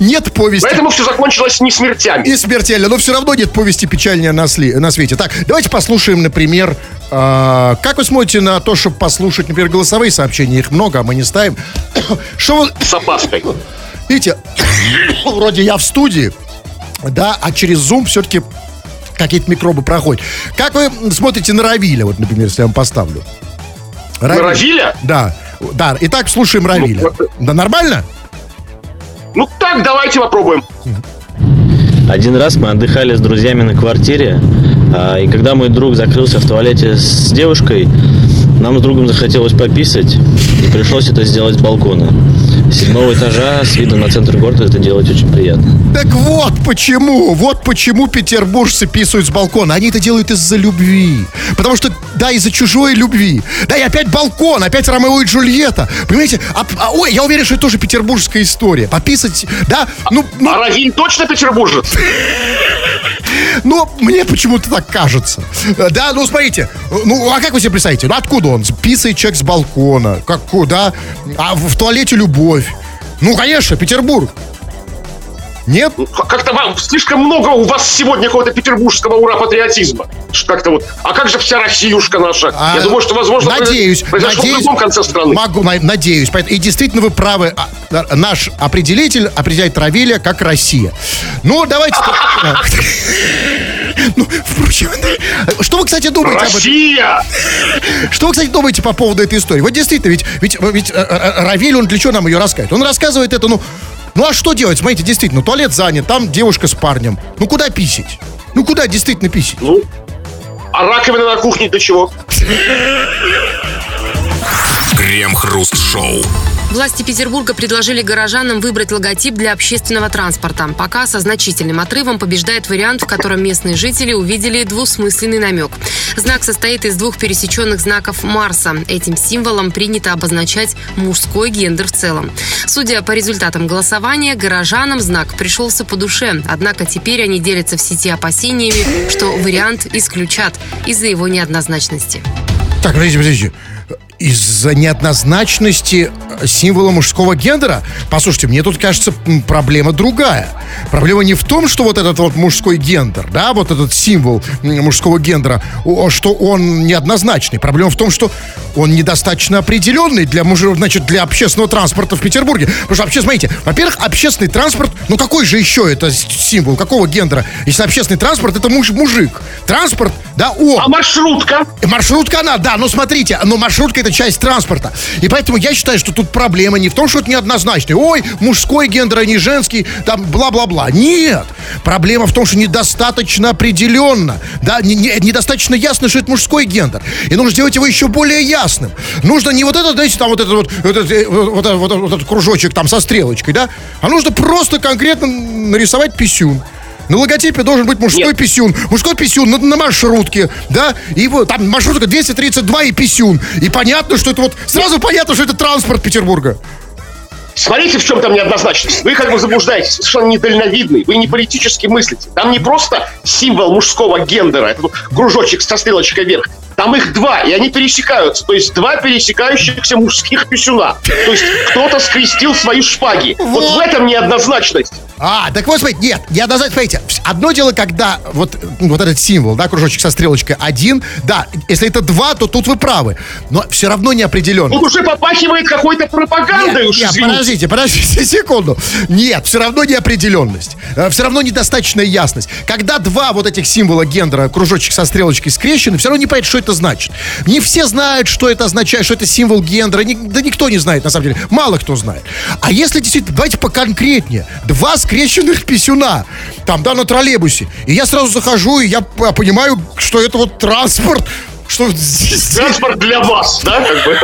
Нет повести. Поэтому все закончилось не смертями. Не смертельно, но все равно нет повести печальнее на, сли... на свете. Так, давайте послушаем, например, э, как вы смотрите на то, чтобы послушать, например, голосовые сообщения? Их много, а мы не ставим. Что (coughs) вы... С опаской. Видите, (coughs) вроде я в студии, да, а через Zoom все-таки какие-то микробы проходят. Как вы смотрите на Равиля, вот, например, если я вам поставлю? Равиль. Равиля? Да. Да. Итак, слушаем Равиля. Ну, да нормально? Ну так, давайте попробуем. Один раз мы отдыхали с друзьями на квартире, а, и когда мой друг закрылся в туалете с девушкой, нам с другом захотелось пописать, и пришлось это сделать с балкона седьмого этажа с видом на центр города это делать очень приятно. Так вот почему, вот почему петербуржцы писают с балкона. Они это делают из-за любви. Потому что, да, из-за чужой любви. Да, и опять балкон, опять Ромео и Джульетта. Понимаете? А, а, ой, я уверен, что это тоже петербургская история. Пописать, да, ну... ну... А Равиль точно петербуржец? Но мне почему-то так кажется. Да, ну смотрите, ну а как вы себе представите? Ну откуда он? Писает человек с балкона. Как, да? А в туалете любовь. Ну, конечно, Петербург. Нет? Ну, как-то вам слишком много у вас сегодня какого-то петербургского ура-патриотизма. Как-то вот. А как же вся Россиюшка наша? А, Я думаю, что, возможно, надеюсь, произошло надеюсь, в другом конце страны. Могу, надеюсь. И действительно вы правы. А, наш определитель определяет Равиля как Россия. Ну, давайте... (laughs) Ну, впрочем, что вы, кстати, думаете Россия! об этом? Что вы, кстати, думаете по поводу этой истории? Вот действительно, ведь, ведь, ведь э, э, Равиль, он для чего нам ее рассказывает? Он рассказывает это, ну, ну а что делать? Смотрите, действительно, туалет занят, там девушка с парнем. Ну куда писить? Ну куда действительно писить? Ну, а раковина на кухне для чего? Крем-хруст-шоу. Власти Петербурга предложили горожанам выбрать логотип для общественного транспорта. Пока со значительным отрывом побеждает вариант, в котором местные жители увидели двусмысленный намек. Знак состоит из двух пересеченных знаков Марса. Этим символом принято обозначать мужской гендер в целом. Судя по результатам голосования, горожанам знак пришелся по душе. Однако теперь они делятся в сети опасениями, что вариант исключат из-за его неоднозначности. Так, подождите, подождите из-за неоднозначности э, символа мужского гендера. Послушайте, мне тут кажется проблема другая. Проблема не в том, что вот этот вот мужской гендер, да, вот этот символ мужского гендера, что он неоднозначный. Проблема в том, что он недостаточно определенный для мужа, значит, для общественного транспорта в Петербурге. Потому что, вообще, смотрите, во-первых, общественный транспорт, ну какой же еще это символ, какого гендера? Если общественный транспорт, это муж, мужик. Транспорт Да, о, А маршрутка? Маршрутка она, да, но смотрите, но маршрутка это часть транспорта. И поэтому я считаю, что тут проблема не в том, что это неоднозначно. Ой, мужской гендер, а не женский, там бла-бла-бла. Нет. Проблема в том, что недостаточно определенно. Да, не- не- недостаточно ясно, что это мужской гендер. И нужно сделать его еще более ясным. Нужно не вот это, знаете, там вот этот вот, вот, этот, э, вот, этот- вот этот- вот этот кружочек там со стрелочкой, да, а нужно просто конкретно нарисовать писюн. На логотипе должен быть мужской Нет. писюн. Мужской писюн на, на маршрутке, да? И вот там маршрутка 232 и писюн. И понятно, что это вот... Сразу понятно, что это транспорт Петербурга. Смотрите, в чем там неоднозначность. Вы как бы заблуждаетесь, вы совершенно недальновидный, вы не политически мыслите. Там не просто символ мужского гендера, это вот кружочек со стрелочкой вверх. Там их два, и они пересекаются. То есть два пересекающихся мужских писюна. То есть кто-то скрестил свои шпаги. Вот в этом неоднозначность. А, так вот, смотрите, нет, я однозначно, смотрите, одно дело, когда вот, вот этот символ, да, кружочек со стрелочкой один, да, если это два, то тут вы правы, но все равно неопределенно. Тут уже попахивает какой-то пропагандой, Нет, уж нет, извините. подождите, подождите (laughs) секунду. Нет, все равно неопределенность. Все равно недостаточная ясность. Когда два вот этих символа гендера, кружочек со стрелочкой скрещены, все равно не понятно, что это значит. Не все знают, что это означает, что это символ гендера. Ни- да никто не знает, на самом деле. Мало кто знает. А если действительно, давайте поконкретнее. Два скрещенных писюна. Там, да, на троллейбусе. И я сразу захожу, и я понимаю, что это вот транспорт. Что здесь... (laughs) Транспорт для вас, да, как бы.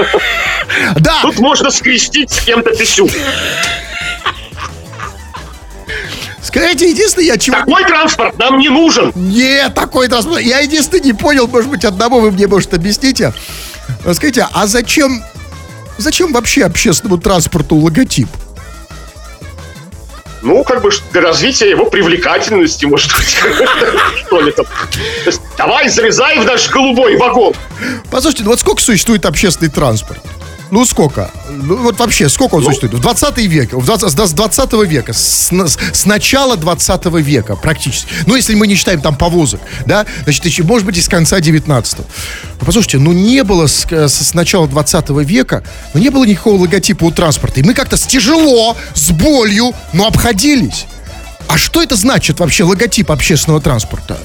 Да, Тут можно скрестить с кем-то писюн. Скажите, единственное, я чего... Такой транспорт нам не нужен. Нет, такой транспорт. Я единственное не понял, может быть, одного вы мне, может, объясните. Скажите, а зачем, зачем вообще общественному транспорту логотип? Ну, как бы для развития его привлекательности, может быть, что ли там. Давай, залезай в наш голубой вагон. Послушайте, ну вот сколько существует общественный транспорт? Ну, сколько? Ну, вот вообще, сколько он существует? В 20 веке, в 20, с 20 века, с, с начала 20 века практически. Ну, если мы не считаем там повозок, да, значит, еще, может быть, и с конца 19 Ну, послушайте, ну, не было с, с- с начала 20 века, ну, не было никакого логотипа у транспорта. И мы как-то с тяжело, с болью, но обходились. А что это значит вообще логотип общественного транспорта?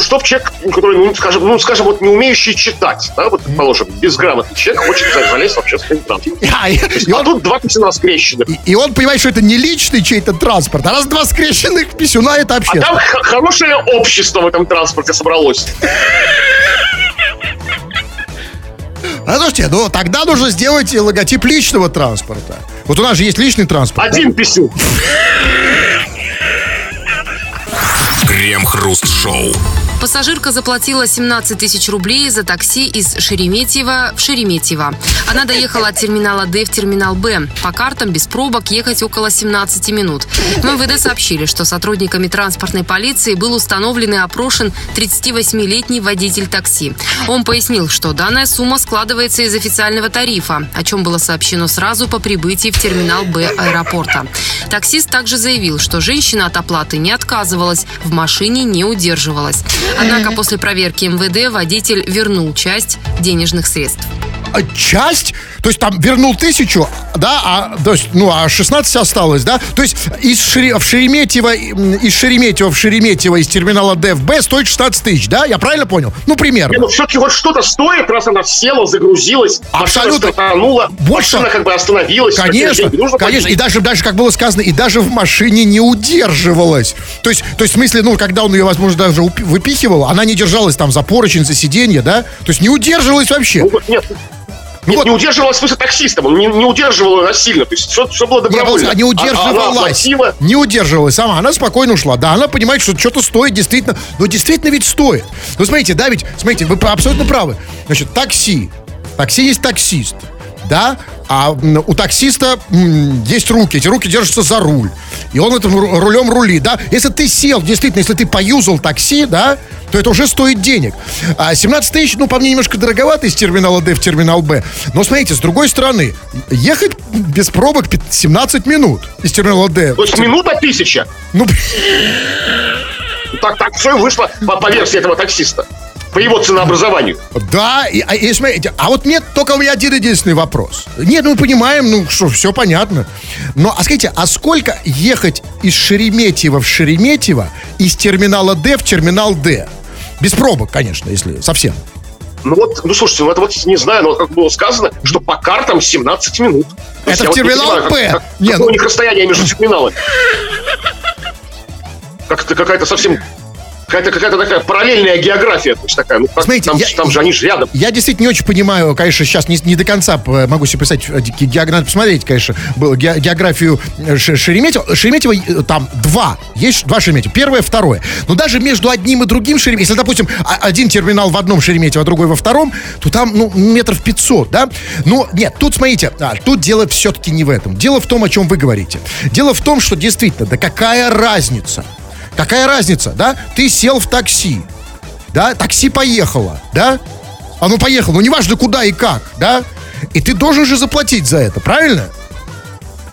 Чтоб человек, который, ну, скажем, ну, скажем, вот не умеющий читать, да, вот, положим, безграмотный человек хочет за- залезть в общественный транспорт. (laughs) А, и- и А он- тут два писюна скрещенных. И, и он понимает, что это не личный чей-то транспорт, а раз два скрещенных писюна это А общественный. там х- хорошее общество в этом транспорте собралось. А слушайте, ну тогда нужно сделать логотип личного транспорта. Вот у нас же есть личный транспорт. да? Один писюн. Крем-хруст-шоу. Пассажирка заплатила 17 тысяч рублей за такси из Шереметьево в Шереметьево. Она доехала от терминала Д в терминал Б. По картам без пробок ехать около 17 минут. В МВД сообщили, что сотрудниками транспортной полиции был установлен и опрошен 38-летний водитель такси. Он пояснил, что данная сумма складывается из официального тарифа, о чем было сообщено сразу по прибытии в терминал Б аэропорта. Таксист также заявил, что женщина от оплаты не отказывалась, в машине не удерживалась. Однако после проверки МВД водитель вернул часть денежных средств. Часть? То есть там вернул тысячу, да, а, то есть, ну, а 16 осталось, да? То есть из Шере- в Шереметьево, из Шереметьево в Шереметьево из терминала Д в Б стоит 16 тысяч, да? Я правильно понял? Ну, примерно. Не, ну все-таки вот что-то стоит, раз она села, загрузилась, машина Абсолютно. стартанула, Больше- машина как бы остановилась. Конечно, нужно конечно, и платить. даже, даже, как было сказано, и даже в машине не удерживалась. То есть, то есть, в смысле, ну, когда он ее, возможно, даже выпихивал, она не держалась там за поручень, за сиденье, да? То есть не удерживалась вообще. Ну, нет, нет, вот- не удерживала в смысле таксистом, он не, не удерживал ее насильно, то есть все, все было Не, добровольно. просто не А- а Она удерживалась. оплатила, Не удерживалась сама. Она спокойно ушла. Да, она понимает, что что-то стоит действительно. Но действительно ведь стоит. Ну, смотрите, да, ведь, смотрите, вы абсолютно правы. Значит, такси. Такси есть таксист. Да? А у таксиста есть руки. Эти руки держатся за руль. И он этим ру- рулем рулит, да? Если ты сел, действительно, если ты поюзал такси, да, то это уже стоит денег. А 17 тысяч, ну, по мне, немножко дороговато из терминала Д в терминал Б. Но, смотрите, с другой стороны, ехать без пробок пят- 17 минут из терминала Д. то есть минута тысяча. Ну, (laughs) Так, так все вышло по, по версии этого таксиста. По его ценообразованию. да, и, а, и смотрите, а вот мне только у меня один единственный вопрос. Нет, ну мы понимаем, ну что, все понятно. Но, а скажите, а сколько ехать из Шереметьево в Шереметьево из терминала Д в терминал Д? Без пробок, конечно, если совсем. Ну вот, ну слушайте, ну это вот не знаю, но как было сказано, что по картам 17 минут. То есть Это я в вот не терминал понимаю, П. Как, Не, какое ну- у них расстояние между терминалами? Как-то какая-то совсем какая-то какая-то такая параллельная география, то есть такая, ну как, Знаете, там, я- там же они же рядом. Я действительно не очень понимаю, конечно, сейчас не, не до конца могу себе представить, э, ге- надо посмотреть, конечно, было ге- географию э, Ш- Шереметьево. Э, там два, есть два Шереметьево, первое, второе. Но даже между одним и другим Шереметьево, если, допустим, один терминал в одном Шереметьево, а другой во втором, то там, ну, метров 500, да? Но нет, тут, смотрите, а, тут дело все-таки не в этом. Дело в том, о чем вы говорите. Дело в том, что действительно, да какая разница? Какая разница, да? Ты сел в такси, да, такси поехало, да? Оно поехало, ну неважно куда и как, да? И ты должен же заплатить за это, правильно?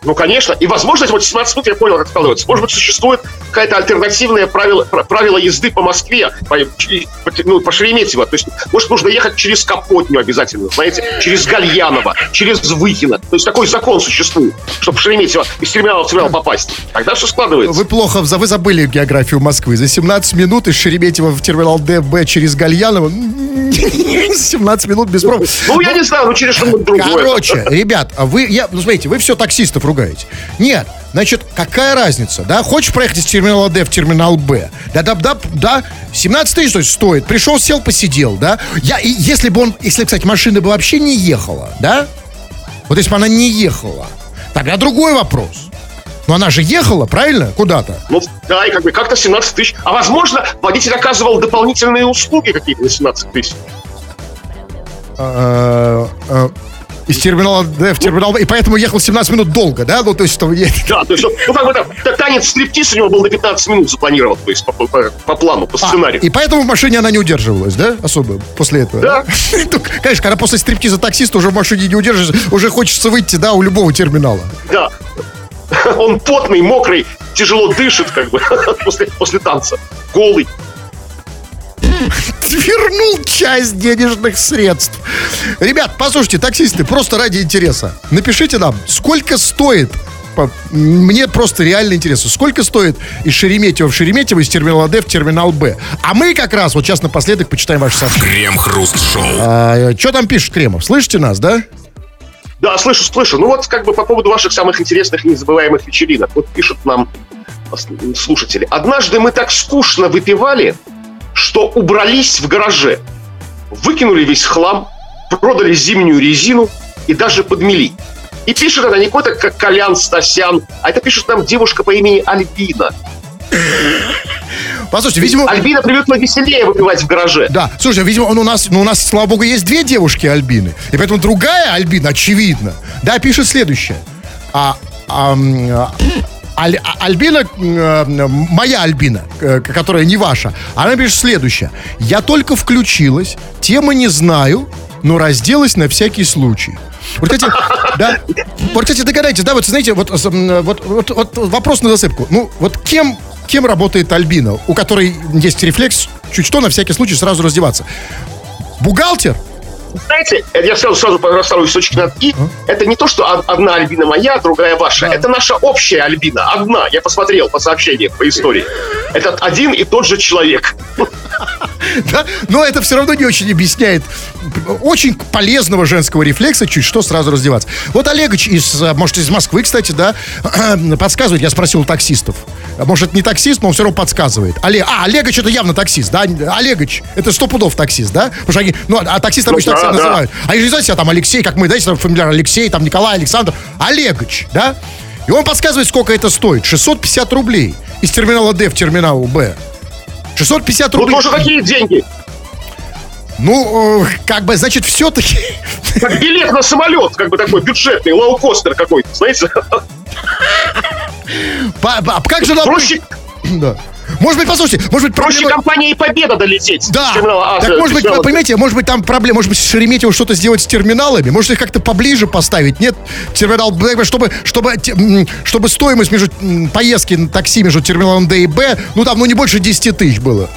Ну, конечно. И, возможно, эти вот 17 минут, я понял, как складывается. Может быть, существует какая-то альтернативное правило, пр- правило езды по Москве, по, ну, по Шереметьево. То есть, может, нужно ехать через Капотню обязательно, знаете, через Гальянова, через Выхино. То есть, такой закон существует, чтобы Шереметьево из терминала в терминал попасть. Тогда все складывается. Вы плохо, вы забыли географию Москвы. За 17 минут из Шереметьево в терминал ДБ через Гальяново 17 минут без пробок. Ну, я не знаю, ну, через что-нибудь другое. Короче, ребят, а вы, я, ну, смотрите, вы все таксистов ругаете. Нет, значит, какая разница, да? Хочешь проехать из терминала Д в терминал Б? Да, да, да, да, 17 тысяч то есть, стоит. Пришел, сел, посидел, да? Я, и если бы он, если, кстати, машина бы вообще не ехала, да? Вот если бы она не ехала, тогда другой вопрос. Но она же ехала, правильно? Куда-то. Ну, да, и как бы как-то 17 тысяч. А возможно, водитель оказывал дополнительные услуги какие-то на 17 тысяч. Э, э, Из терминала Д в терминал Б. И поэтому ехал 17 минут долго, да? Ну, то есть, что... Да, то есть, ну, как бы там, та- танец стриптиз у него был на 15 минут запланирован, то есть по, по- по- плану, по А, сценарию. и поэтому в машине она не удерживалась, да, особо после этого? Да. (laughs) Ну, Конечно, когда после стриптиза таксиста уже в машине не удержишься, уже хочется выйти, да, у любого терминала. Да. (laughs) Он потный, мокрый, тяжело дышит, как бы, (laughs) после, после танца. Голый. (laughs) Вернул часть денежных средств. Ребят, послушайте, таксисты, просто ради интереса. Напишите нам, сколько стоит мне просто реально интересно, сколько стоит из Шереметьево в Шереметьево, из терминала Д в терминал Б. А мы как раз, вот сейчас напоследок почитаем ваши сообщения. Крем-хруст-шоу. что там пишет Кремов? Слышите нас, да? Да, слышу, слышу. Ну вот как бы по поводу ваших самых интересных и незабываемых вечеринок. Вот пишут нам слушатели. Однажды мы так скучно выпивали, что убрались в гараже. Выкинули весь хлам, продали зимнюю резину и даже подмели. И пишет она не какой-то как Колян Стасян, а это пишет нам девушка по имени Альбина. Послушайте, видимо... Альбина привыкла веселее выпивать в гараже. Да, слушай, видимо, он у нас, ну, у нас, слава богу, есть две девушки Альбины. И поэтому другая Альбина, очевидно, да, пишет следующее. А, а, Аль- а- Альбина, э, моя Альбина, э, которая не ваша, она пишет следующее. Я только включилась, темы не знаю, но разделась на всякий случай. Вот эти, (laughs) да, вот, кстати, догадайтесь, да, вот знаете, вот, с- м, вот, вот, вот вопрос на засыпку. Ну, вот кем, кем работает Альбина, у которой есть рефлекс чуть что на всякий случай сразу раздеваться? Бухгалтер? Знаете, я сразу, сразу расставлю точки над «и». Это не то, что од- одна Альбина моя, другая ваша. Это наша общая Альбина. Одна. Я посмотрел по сообщениям, по истории. Это один и тот же человек. Да? Но это все равно не очень объясняет очень полезного женского рефлекса чуть что сразу раздеваться. Вот Олегович из, э, может, из Москвы, кстати, да, (clears throat) подсказывает, я спросил у таксистов. Может, не таксист, но он все равно подсказывает. Олег, а, Олегович это явно таксист, да? Олегович, это сто пудов таксист, да? Потому что они, ну, а таксисты Ну обычно да, так себя да. называют. А они же, знаете, там Алексей, как мы, знаете, там фамилиар Алексей, там Николай, Александр. Олегович, да? И он подсказывает, сколько это стоит. 650 рублей из терминала Д в терминал Б. 650 Ну, рублей. тоже какие деньги? Ну, э, как бы, значит, все-таки... Как билет на самолет, как бы такой бюджетный, лоукостер какой-то, знаете? как же нам... Проще, Да. Может быть, послушайте, может быть, проще проблема... компании Победа долететь. Да, с терминала А так может быть, вы понимаете, может быть, там проблема, может быть, Шереметьево что-то сделать с терминалами, может их как-то поближе поставить, нет? Терминал Б, чтобы, чтобы, чтобы стоимость между поездки на такси между терминалом Д и Б, ну там, ну не больше 10 тысяч было.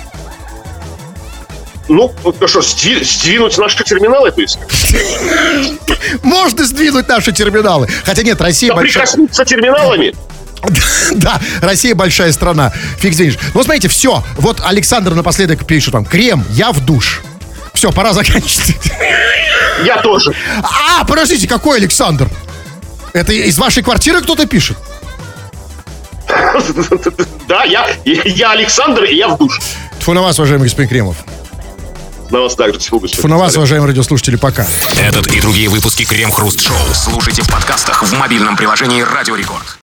Ну, ну что, сдви- сдвинуть наши терминалы, то есть? (laughs) Можно сдвинуть наши терминалы. Хотя нет, Россия большая... Соприкоснуться терминалами? (laughs) Да, Россия большая страна. Фиг денешь. Ну, смотрите, все. Вот Александр напоследок пишет вам. Крем, я в душ. Все, пора (laughs) заканчивать. Я тоже. А, подождите, какой Александр? Это из вашей квартиры кто-то пишет? (laughs) Да, я, я Александр, и я в душ. Тьфу на вас, уважаемый господин Кремов. На вас также. Тьфу, Тьфу на вас, уважаемые радиослушатели, пока. Этот и другие выпуски Крем Хруст Шоу слушайте в подкастах в мобильном приложении Радио Рекорд.